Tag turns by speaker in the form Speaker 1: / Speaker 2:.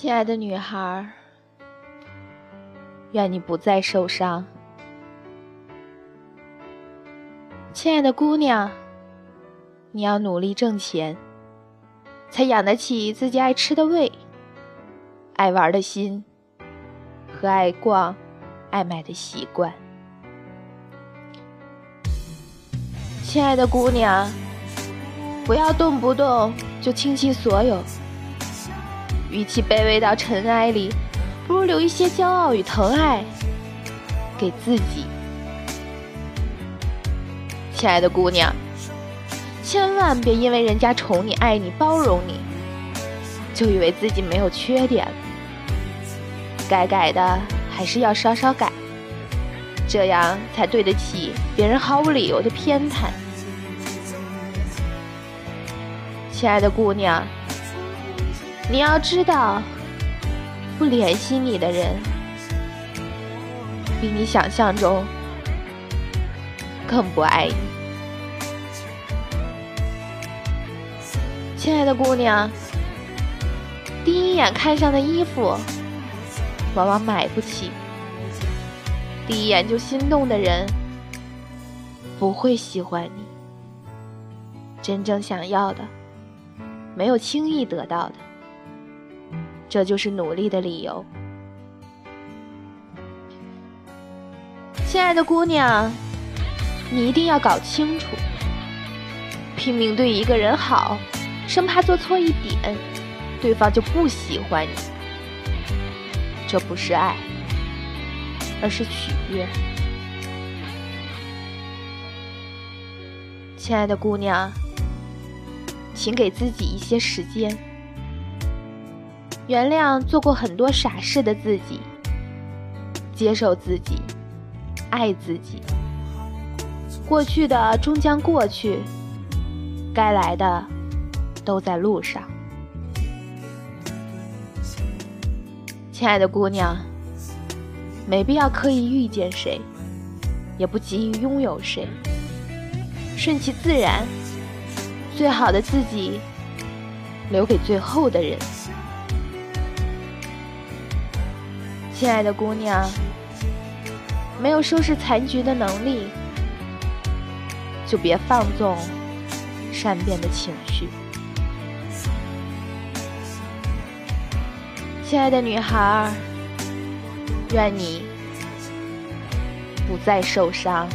Speaker 1: 亲爱的女孩，愿你不再受伤。亲爱的姑娘，你要努力挣钱，才养得起自己爱吃的胃、爱玩的心和爱逛、爱买的习惯。亲爱的姑娘，不要动不动就倾其所有。与其卑微到尘埃里，不如留一些骄傲与疼爱给自己。亲爱的姑娘，千万别因为人家宠你、爱你、包容你，就以为自己没有缺点了。该改的还是要稍稍改，这样才对得起别人毫无理由的偏袒。亲爱的姑娘。你要知道，不联系你的人，比你想象中更不爱你。亲爱的姑娘，第一眼看上的衣服，往往买不起；第一眼就心动的人，不会喜欢你。真正想要的，没有轻易得到的。这就是努力的理由，亲爱的姑娘，你一定要搞清楚，拼命对一个人好，生怕做错一点，对方就不喜欢你。这不是爱，而是取悦。亲爱的姑娘，请给自己一些时间。原谅做过很多傻事的自己，接受自己，爱自己。过去的终将过去，该来的都在路上。亲爱的姑娘，没必要刻意遇见谁，也不急于拥有谁，顺其自然，最好的自己留给最后的人。亲爱的姑娘，没有收拾残局的能力，就别放纵善变的情绪。亲爱的女孩，愿你不再受伤。